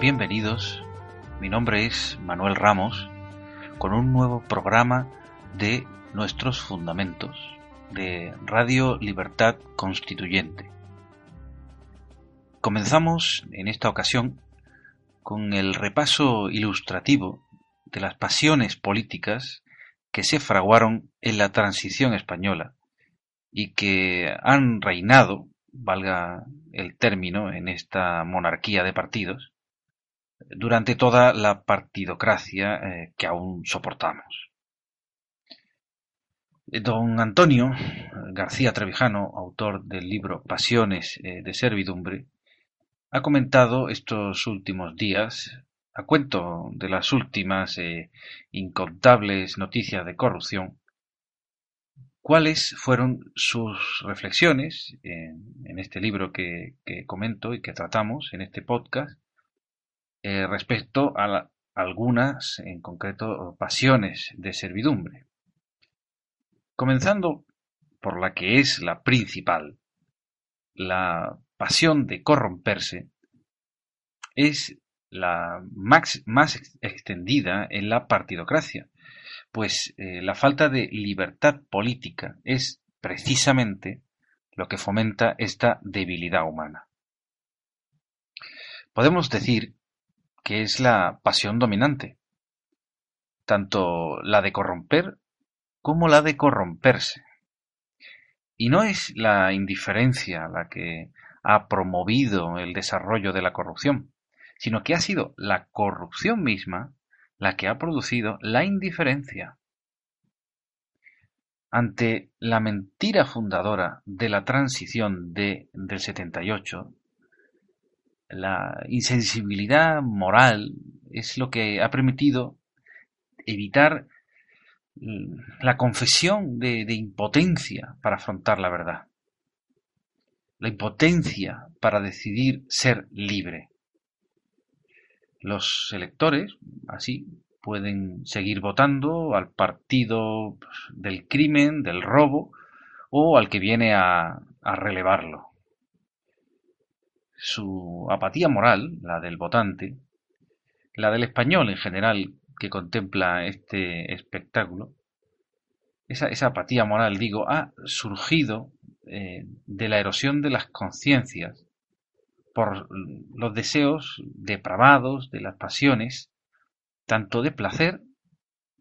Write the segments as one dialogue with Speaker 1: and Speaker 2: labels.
Speaker 1: Bienvenidos, mi nombre es Manuel Ramos con un nuevo programa de nuestros fundamentos de Radio Libertad Constituyente. Comenzamos en esta ocasión con el repaso ilustrativo de las pasiones políticas que se fraguaron en la transición española y que han reinado, valga el término, en esta monarquía de partidos, durante toda la partidocracia eh, que aún soportamos. Don Antonio García Trevijano, autor del libro Pasiones eh, de Servidumbre, ha comentado estos últimos días, a cuento de las últimas eh, incontables noticias de corrupción, cuáles fueron sus reflexiones en, este libro que, comento y que tratamos en este podcast eh, respecto a algunas, en concreto, pasiones de servidumbre. Comenzando por la que es la principal, la pasión de corromperse, es la más, extendida en la partidocracia, pues eh, la falta de libertad política es precisamente lo que fomenta esta debilidad humana. Podemos decir que es la pasión dominante, tanto la de corromper como la de corromperse. Y no es la indiferencia la que ha promovido el desarrollo de la corrupción, sino que ha sido la corrupción misma la que ha producido la indiferencia. Ante la mentira fundadora de la transición de, del 78, la insensibilidad moral es lo que ha permitido evitar la confesión de, de, impotencia para afrontar la verdad, la impotencia para decidir ser libre. Los electores, así, pueden seguir votando al partido del crimen, del robo, o al que viene a, relevarlo. Su apatía moral, la del votante, la del español en general que contempla este espectáculo, esa, apatía moral, digo, ha surgido eh, de la erosión de las conciencias por los deseos depravados de las pasiones, tanto de placer,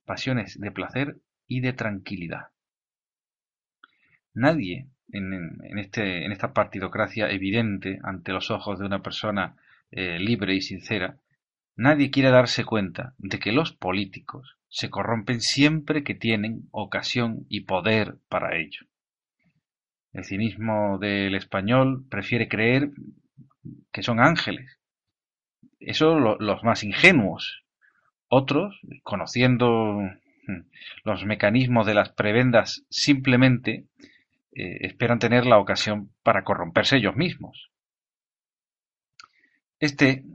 Speaker 1: pasiones de placer y de tranquilidad. Nadie en, este, en esta partidocracia evidente ante los ojos de una persona eh, libre y sincera, nadie quiere darse cuenta de que los políticos se corrompen siempre que tienen ocasión y poder para ello. El cinismo del español prefiere creer que son ángeles. Eso los más ingenuos. Otros, conociendo mm, los mecanismos de las prebendas, simplemente eh, esperan tener la ocasión para corromperse ellos mismos. Este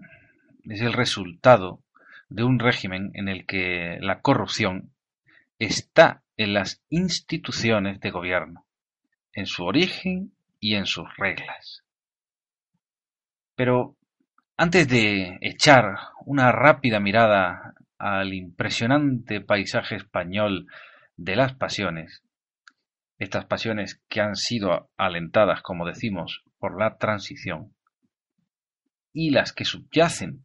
Speaker 1: es el resultado de un régimen en el que la corrupción está en las instituciones de gobierno, en su origen y en sus reglas. Pero antes de echar una rápida mirada al impresionante paisaje español de las pasiones, estas pasiones que han sido alentadas, como decimos, por la transición, y las que subyacen,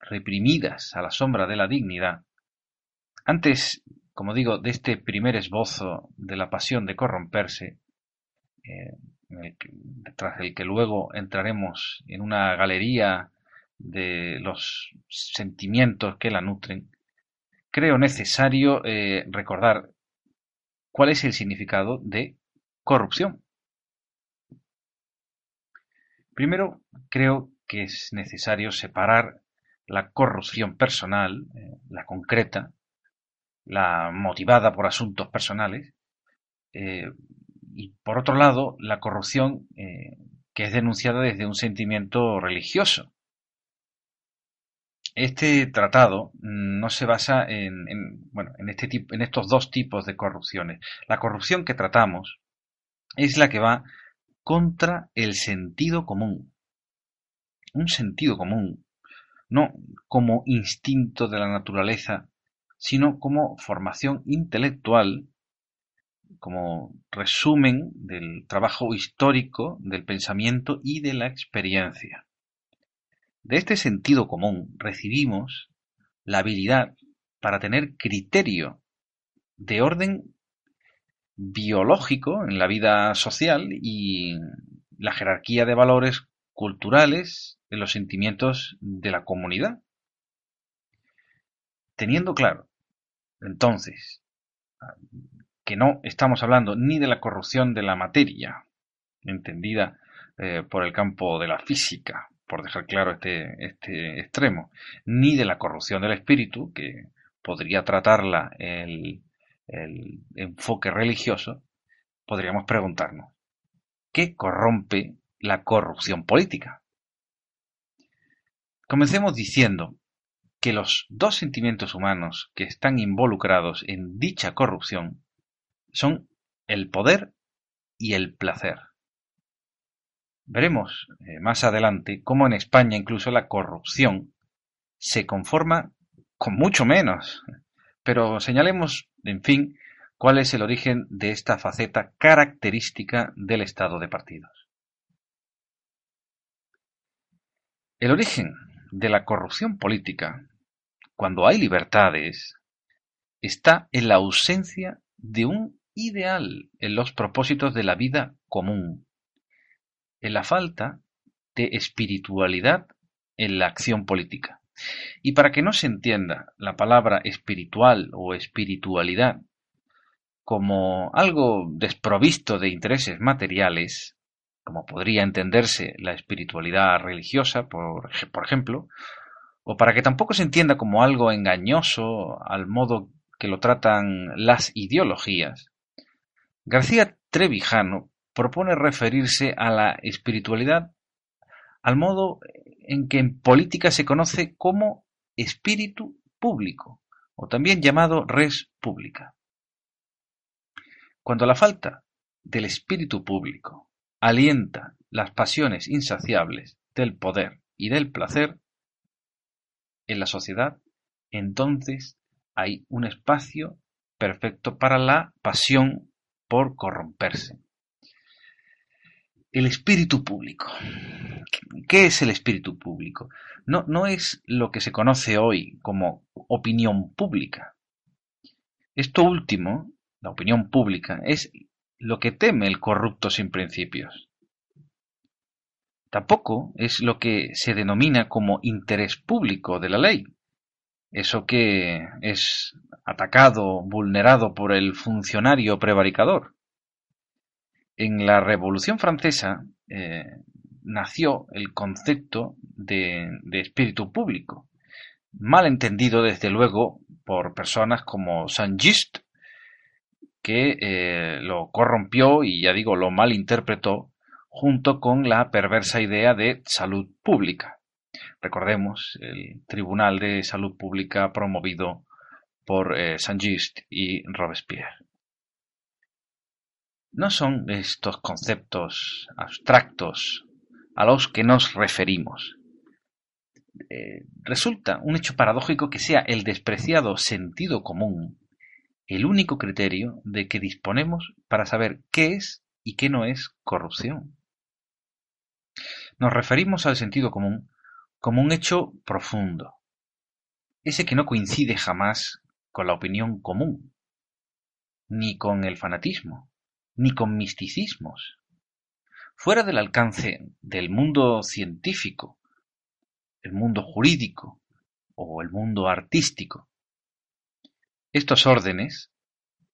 Speaker 1: reprimidas a la sombra de la dignidad, antes, como digo, de este primer esbozo de la pasión de corromperse, eh, tras el que luego entraremos en una galería de los sentimientos que la nutren, creo necesario eh, recordar cuál es el significado de corrupción. Primero, creo que es necesario separar la corrupción personal, eh, la concreta, la motivada por asuntos personales, eh, y por otro lado, la corrupción eh, que es denunciada desde un sentimiento religioso. Este tratado no se basa en, bueno, en, este tipo, en estos dos tipos de corrupciones. La corrupción que tratamos es la que va contra el sentido común. Un sentido común, no como instinto de la naturaleza, sino como formación intelectual, como resumen del trabajo histórico, del pensamiento y de la experiencia. De este sentido común recibimos la habilidad para tener criterio de orden biológico en la vida social y la jerarquía de valores culturales en los sentimientos de la comunidad. Teniendo claro, entonces, que no estamos hablando ni de la corrupción de la materia, entendida eh, por el campo de la física, por dejar claro este, este extremo, ni de la corrupción del espíritu, que podría tratarla el, el enfoque religioso, podríamos preguntarnos, ¿qué corrompe la corrupción política? Comencemos diciendo que los dos sentimientos humanos que están involucrados en dicha corrupción son el poder y el placer. Veremos eh, más adelante cómo en España incluso la corrupción se conforma con mucho menos. Pero señalemos, en fin, cuál es el origen de esta faceta característica del Estado de partidos. El origen de la corrupción política, cuando hay libertades, está en la ausencia de un ideal en los propósitos de la vida común, en la falta de espiritualidad en la acción política. Y para que no se entienda la palabra espiritual o espiritualidad como algo desprovisto de intereses materiales, como podría entenderse la espiritualidad religiosa, por, por ejemplo, o para que tampoco se entienda como algo engañoso al modo que lo tratan las ideologías, García Trevijano propone referirse a la espiritualidad al modo en que en política se conoce como espíritu público, o también llamado res pública. Cuando la falta del espíritu público alienta las pasiones insaciables del poder y del placer en la sociedad, entonces hay un espacio perfecto para la pasión por corromperse. El espíritu público. ¿Qué es el espíritu público? No, no es lo que se conoce hoy como opinión pública. Esto último, la opinión pública, es lo que teme el corrupto sin principios. Tampoco es lo que se denomina como interés público de la ley, eso que es atacado, vulnerado por el funcionario prevaricador. En la Revolución Francesa eh, nació el concepto de, espíritu público, mal entendido desde luego por personas como Saint-Just, que eh, lo corrompió y ya digo, lo malinterpretó junto con la perversa idea de salud pública. Recordemos el Tribunal de Salud Pública promovido por eh, Saint-Just y Robespierre. No son estos conceptos abstractos a los que nos referimos. Eh, resulta un hecho paradójico que sea el despreciado sentido común el único criterio de que disponemos para saber qué es y qué no es corrupción. Nos referimos al sentido común como un hecho profundo, ese que no coincide jamás con la opinión común, ni con el fanatismo, ni con misticismos, fuera del alcance del mundo científico, el mundo jurídico o el mundo artístico. Estos órdenes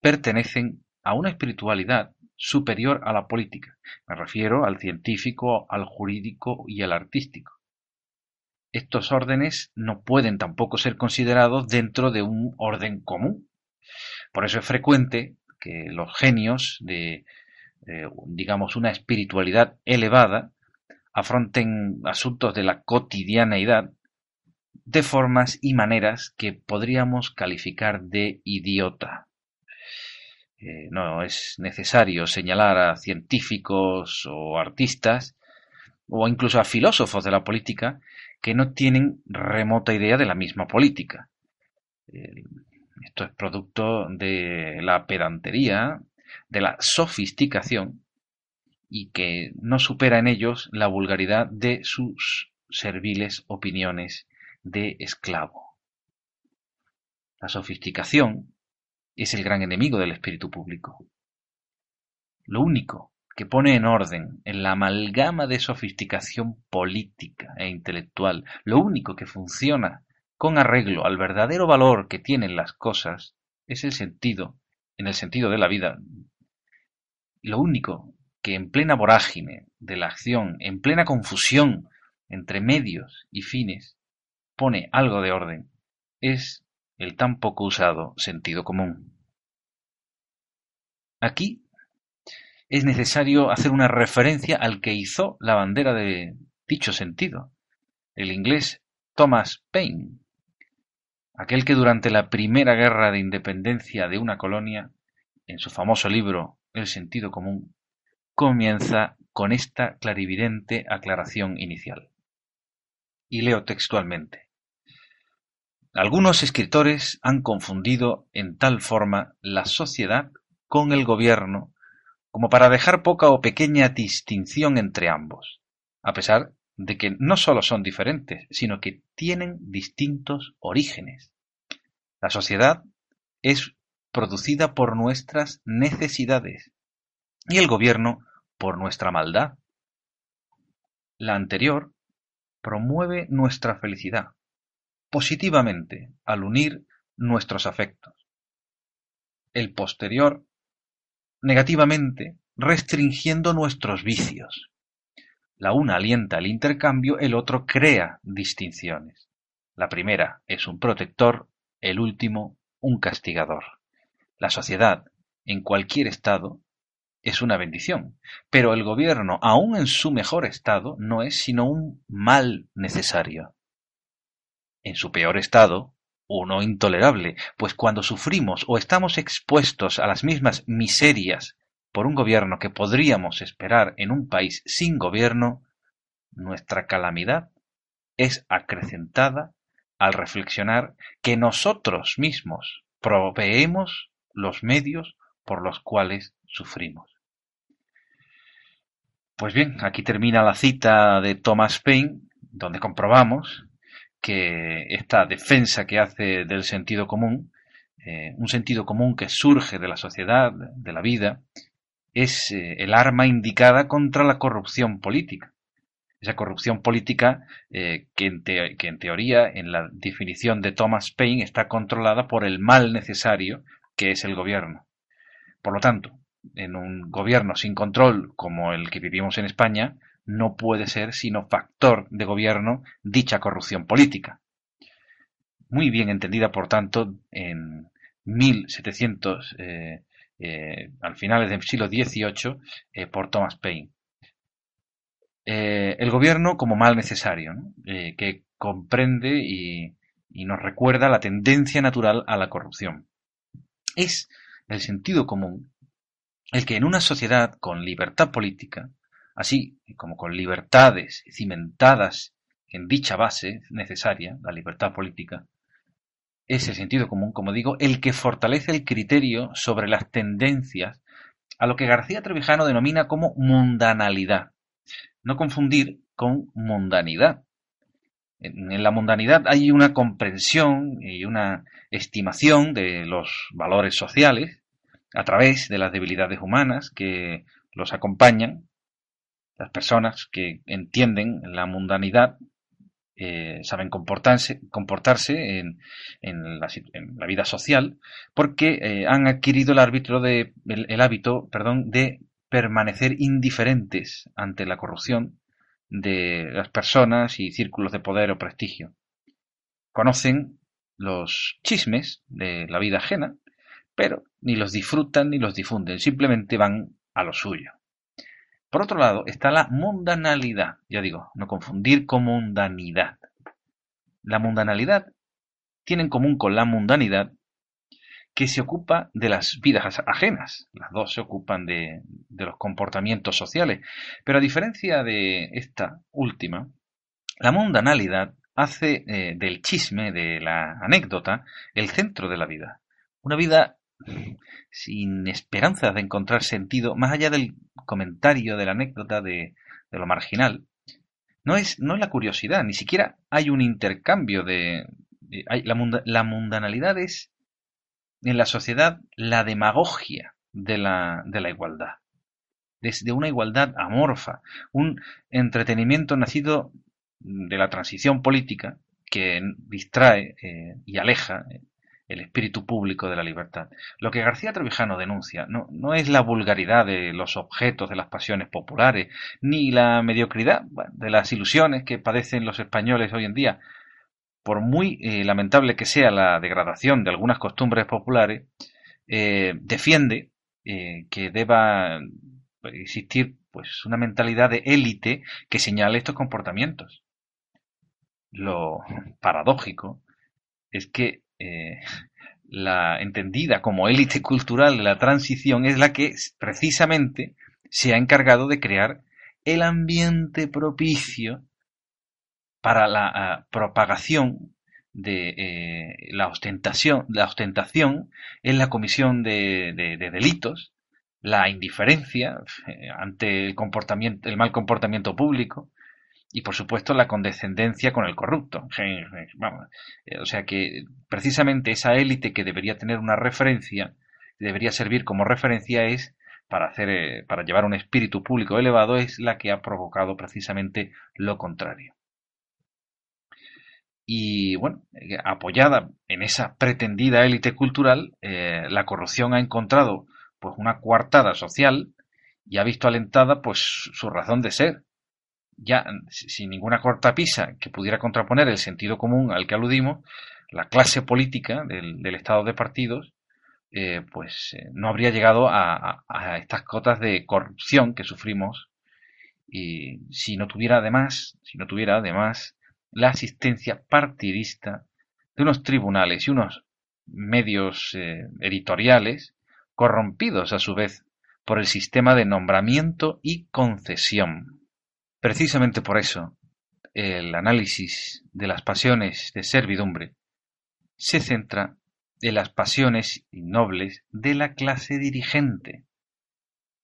Speaker 1: pertenecen a una espiritualidad superior a la política. Me refiero al científico, al jurídico y al artístico. estos órdenes no pueden tampoco ser considerados dentro de un orden común. Por eso es frecuente que los genios de, eh, digamos, una espiritualidad elevada afronten asuntos de la cotidianeidad de formas y maneras que podríamos calificar de idiota. Eh, no es necesario señalar a científicos o artistas o incluso a filósofos de la política que no tienen remota idea de la misma política. Esto es producto de la pedantería, de la sofisticación y que no supera en ellos la vulgaridad de sus serviles opiniones de esclavo. La sofisticación es el gran enemigo del espíritu público. Lo único que pone en orden en la amalgama de sofisticación política e intelectual, lo único que funciona con arreglo al verdadero valor que tienen las cosas, es el sentido, en el sentido de la vida. Lo único que en plena vorágine de la acción, en plena confusión entre medios y fines, pone algo de orden, es el tan poco usado sentido común. Aquí es necesario hacer una referencia al que hizo la bandera de dicho sentido, el inglés Thomas Paine, aquel que durante la primera guerra de independencia de una colonia, en su famoso libro El sentido común, comienza con esta clarividente aclaración inicial. Y leo textualmente. Algunos escritores han confundido en tal forma la sociedad con el gobierno como para dejar poca o pequeña distinción entre ambos, a pesar de que no solo son diferentes, sino que tienen distintos orígenes. La sociedad es producida por nuestras necesidades y el gobierno por nuestra maldad. La anterior promueve nuestra felicidad positivamente al unir nuestros afectos. El posterior, negativamente, restringiendo nuestros vicios. La una alienta el intercambio, el otro crea distinciones. La primera es un protector, el último un castigador. La sociedad, en cualquier estado, es una bendición, pero el gobierno, aun en su mejor estado, no es sino un mal necesario en su peor estado, uno intolerable, pues cuando sufrimos o estamos expuestos a las mismas miserias por un gobierno que podríamos esperar en un país sin gobierno, nuestra calamidad es acrecentada al reflexionar que nosotros mismos proveemos los medios por los cuales sufrimos. Pues bien, aquí termina la cita de Thomas Paine, donde comprobamos que esta defensa que hace del sentido común, eh, un sentido común que surge de la sociedad, de la vida, es eh, el arma indicada contra la corrupción política. Esa corrupción política eh, que, en teoría, en la definición de Thomas Paine, está controlada por el mal necesario que es el gobierno. Por lo tanto, en un gobierno sin control como el que vivimos en España, no puede ser sino factor de gobierno dicha corrupción política. Muy bien entendida, por tanto, en 1700, eh, eh, al finales del siglo XVIII, eh, por Thomas Paine. el gobierno como mal necesario, que comprende y nos recuerda la tendencia natural a la corrupción. Es el sentido común el que en una sociedad con libertad política así como con libertades cimentadas en dicha base necesaria, la libertad política, es el sentido común, como digo, el que fortalece el criterio sobre las tendencias a lo que García Trevijano denomina como mundanalidad. No confundir con mundanidad. En la mundanidad hay una comprensión y una estimación de los valores sociales a través de las debilidades humanas que los acompañan las personas que entienden la mundanidad eh, saben comportarse, comportarse en, en, la, vida social porque eh, han adquirido el, árbitro de, el, hábito perdón, de permanecer indiferentes ante la corrupción de las personas y círculos de poder o prestigio. Conocen los chismes de la vida ajena, pero ni los disfrutan ni los difunden, simplemente van a lo suyo. Por otro lado está la mundanalidad, ya digo, no confundir con mundanidad. La mundanalidad tiene en común con la mundanidad que se ocupa de las vidas ajenas. Las dos se ocupan de, los comportamientos sociales. Pero a diferencia de esta última, la mundanalidad hace eh, del chisme, de la anécdota, el centro de la vida. Una vida sin esperanza de encontrar sentido, más allá del comentario, de la anécdota, de, lo marginal. No es, no es la curiosidad, ni siquiera hay un intercambio de... la, mundanalidad es en la sociedad la demagogia de la, igualdad, desde una igualdad amorfa, un entretenimiento nacido de la transición política que distrae eh, y aleja el espíritu público de la libertad. Lo que García Trevijano denuncia no, no, es la vulgaridad de los objetos de las pasiones populares, ni la mediocridad de las ilusiones que padecen los españoles hoy en día, por muy eh, lamentable que sea la degradación de algunas costumbres populares, eh, defiende eh, que deba existir pues una mentalidad de élite que señale estos comportamientos. Lo paradójico es que la entendida como élite cultural de la transición es la que precisamente se ha encargado de crear el ambiente propicio para la ah, propagación de eh, la ostentación, la ostentación en la comisión de, delitos, la indiferencia eh, ante el mal comportamiento público y por supuesto la condescendencia con el corrupto. Eh, o sea que precisamente esa élite que debería tener una referencia, debería servir como referencia es para hacer, para llevar un espíritu público elevado es la que ha provocado precisamente lo contrario y bueno, eh, apoyada en esa pretendida élite cultural, eh, la corrupción ha encontrado pues una coartada social y ha visto alentada pues su razón de ser. Ya sin ninguna cortapisa que pudiera contraponer el sentido común al que aludimos, la clase política del, estado de partidos eh, pues no habría llegado a, a, estas cotas de corrupción que sufrimos y si no tuviera además, si no tuviera además la asistencia partidista de unos tribunales y unos medios eh, editoriales corrompidos a su vez por el sistema de nombramiento y concesión. Precisamente por eso, el análisis de las pasiones de servidumbre se centra en las pasiones nobles de la clase dirigente,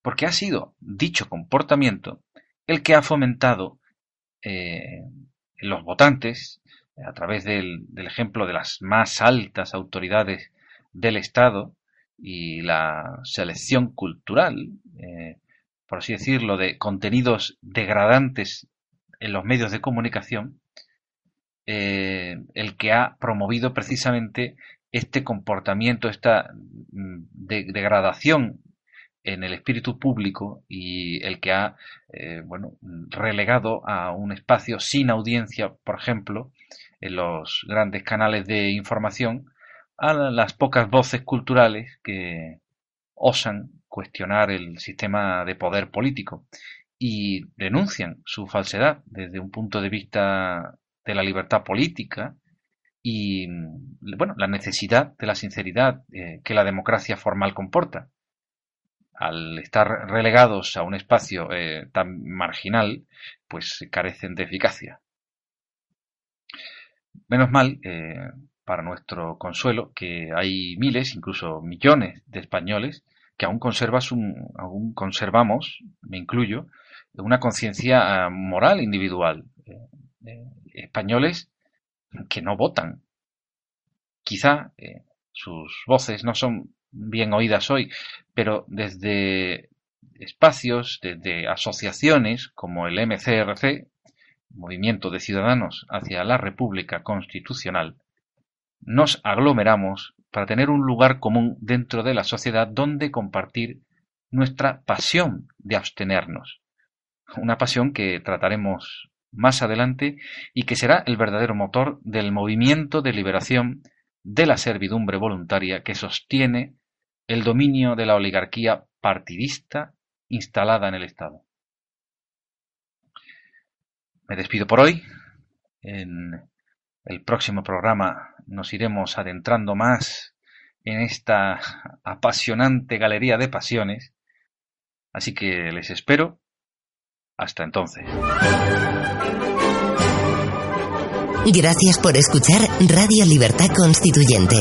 Speaker 1: porque ha sido dicho comportamiento el que ha fomentado eh, los votantes, a través del, ejemplo de las más altas autoridades del Estado y la selección cultural, eh, por así decirlo, de contenidos degradantes en los medios de comunicación, eh, el que ha promovido precisamente este comportamiento, esta mm, degradación en el espíritu público y el que ha eh, bueno, relegado a un espacio sin audiencia, por ejemplo, en los grandes canales de información, a las pocas voces culturales que osan cuestionar el sistema de poder político y denuncian su falsedad desde un punto de vista de la libertad política y bueno, la necesidad de la sinceridad eh, que la democracia formal comporta al estar relegados a un espacio eh, tan marginal, pues carecen de eficacia. Menos mal, eh, para nuestro consuelo, que hay miles, incluso millones de españoles que aún, conservas un, aún conservamos, me incluyo, una conciencia ah, moral individual. Eh, españoles que no votan. Quizá sus voces no son bien oídas hoy, pero desde espacios, desde asociaciones como el MCRC, Movimiento de Ciudadanos hacia la República Constitucional, nos aglomeramos para tener un lugar común dentro de la sociedad donde compartir nuestra pasión de abstenernos. una pasión que trataremos más adelante y que será el verdadero motor del movimiento de liberación de la servidumbre voluntaria que sostiene el dominio de la oligarquía partidista instalada en el Estado. Me despido por hoy. El próximo programa nos iremos adentrando más en esta apasionante galería de pasiones. Así que les espero. Hasta entonces.
Speaker 2: Gracias por escuchar Radio Libertad Constituyente.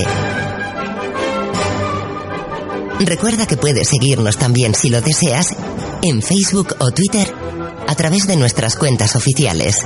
Speaker 2: Recuerda que puedes seguirnos también si lo deseas en Facebook o Twitter a través de nuestras cuentas oficiales.